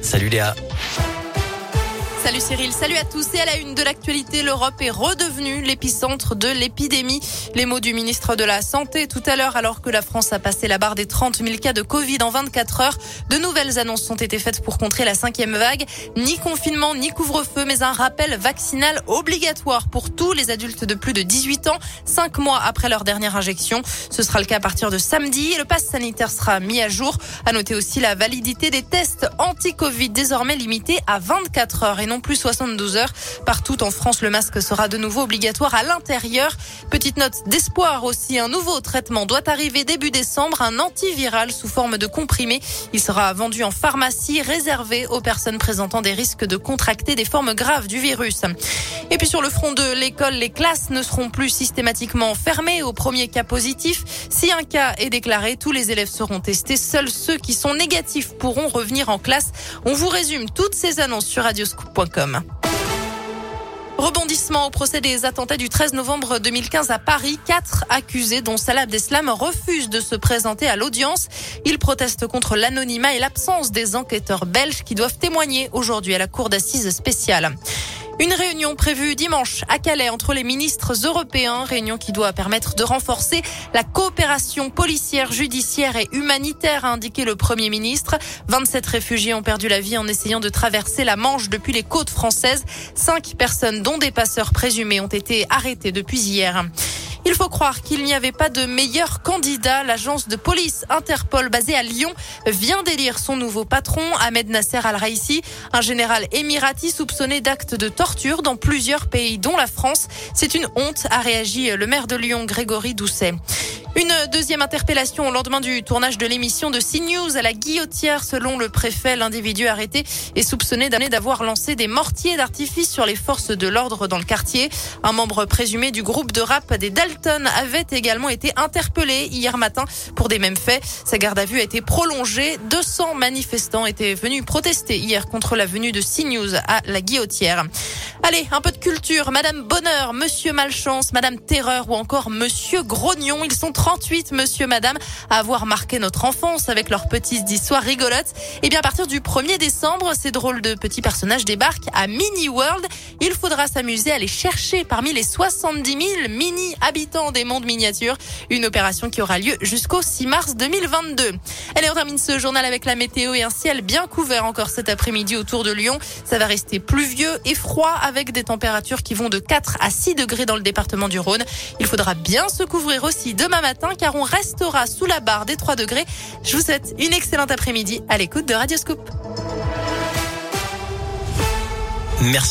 Salut Léa. Salut Cyril, salut à tous. Et à la une de l'actualité, l'Europe est redevenue l'épicentre de l'épidémie. Les mots du ministre de la Santé tout à l'heure, alors que la France a passé la barre des 30 000 cas de Covid en 24 heures. De nouvelles annonces ont été faites pour contrer la cinquième vague. Ni confinement, ni couvre-feu, mais un rappel vaccinal obligatoire pour tous les adultes de plus de 18 ans, cinq mois après leur dernière injection. Ce sera le cas à partir de samedi le pass sanitaire sera mis à jour. À noter aussi la validité des tests anti-Covid désormais limitée à 24 heures non plus 72 heures. Partout en France, le masque sera de nouveau obligatoire à l'intérieur. Petite note d'espoir aussi, un nouveau traitement doit arriver début décembre, un antiviral sous forme de comprimé. Il sera vendu en pharmacie, réservé aux personnes présentant des risques de contracter des formes graves du virus. Et puis sur le front de l'école, les classes ne seront plus systématiquement fermées au premier cas positif. Si un cas est déclaré, tous les élèves seront testés. Seuls ceux qui sont négatifs pourront revenir en classe. On vous résume toutes ces annonces sur radioscoop. Rebondissement au procès des attentats du 13 novembre 2015 à Paris. Quatre accusés, dont Salah Abdeslam, refusent de se présenter à l'audience. Ils protestent contre l'anonymat et l'absence des enquêteurs belges qui doivent témoigner aujourd'hui à la cour d'assises spéciale. Une réunion prévue dimanche à Calais entre les ministres européens, réunion qui doit permettre de renforcer la coopération policière, judiciaire et humanitaire, a indiqué le Premier ministre. 27 réfugiés ont perdu la vie en essayant de traverser la Manche depuis les côtes françaises. Cinq personnes, dont des passeurs présumés, ont été arrêtées depuis hier. Il faut croire qu'il n'y avait pas de meilleur candidat. L'agence de police Interpol basée à Lyon vient d'élire son nouveau patron, Ahmed Nasser Al-Raisi, un général émirati soupçonné d'actes de torture dans plusieurs pays, dont la France. C'est une honte, a réagi le maire de Lyon, Grégory Doucet. Une deuxième interpellation au lendemain du tournage de l'émission de CNews à la Guillotière. Selon le préfet, l'individu arrêté est soupçonné d'avoir lancé des mortiers d'artifice sur les forces de l'ordre dans le quartier. Un membre présumé du groupe de rap des Dalton avait également été interpellé hier matin pour des mêmes faits. Sa garde à vue a été prolongée. 200 manifestants étaient venus protester hier contre la venue de CNews à la Guillotière. Allez, un peu de culture. Madame Bonheur, Monsieur Malchance, Madame Terreur ou encore Monsieur Grognon. Ils sont 38, Monsieur, Madame, à avoir marqué notre enfance avec leurs petites histoires rigolotes. Et bien, à partir du 1er décembre, ces drôles de petits personnages débarquent à Mini World. Il faudra s'amuser à les chercher parmi les 70 000 mini habitants des mondes miniatures. Une opération qui aura lieu jusqu'au 6 mars 2022. Allez, on termine ce journal avec la météo et un ciel bien couvert encore cet après-midi autour de Lyon. Ça va rester pluvieux et froid avec des températures qui vont de 4 à 6 degrés dans le département du Rhône. Il faudra bien se couvrir aussi demain matin car on restera sous la barre des 3 degrés. Je vous souhaite une excellente après-midi à l'écoute de Radioscope. Merci.